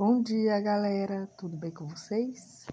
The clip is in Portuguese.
Bom dia, galera. Tudo bem com vocês?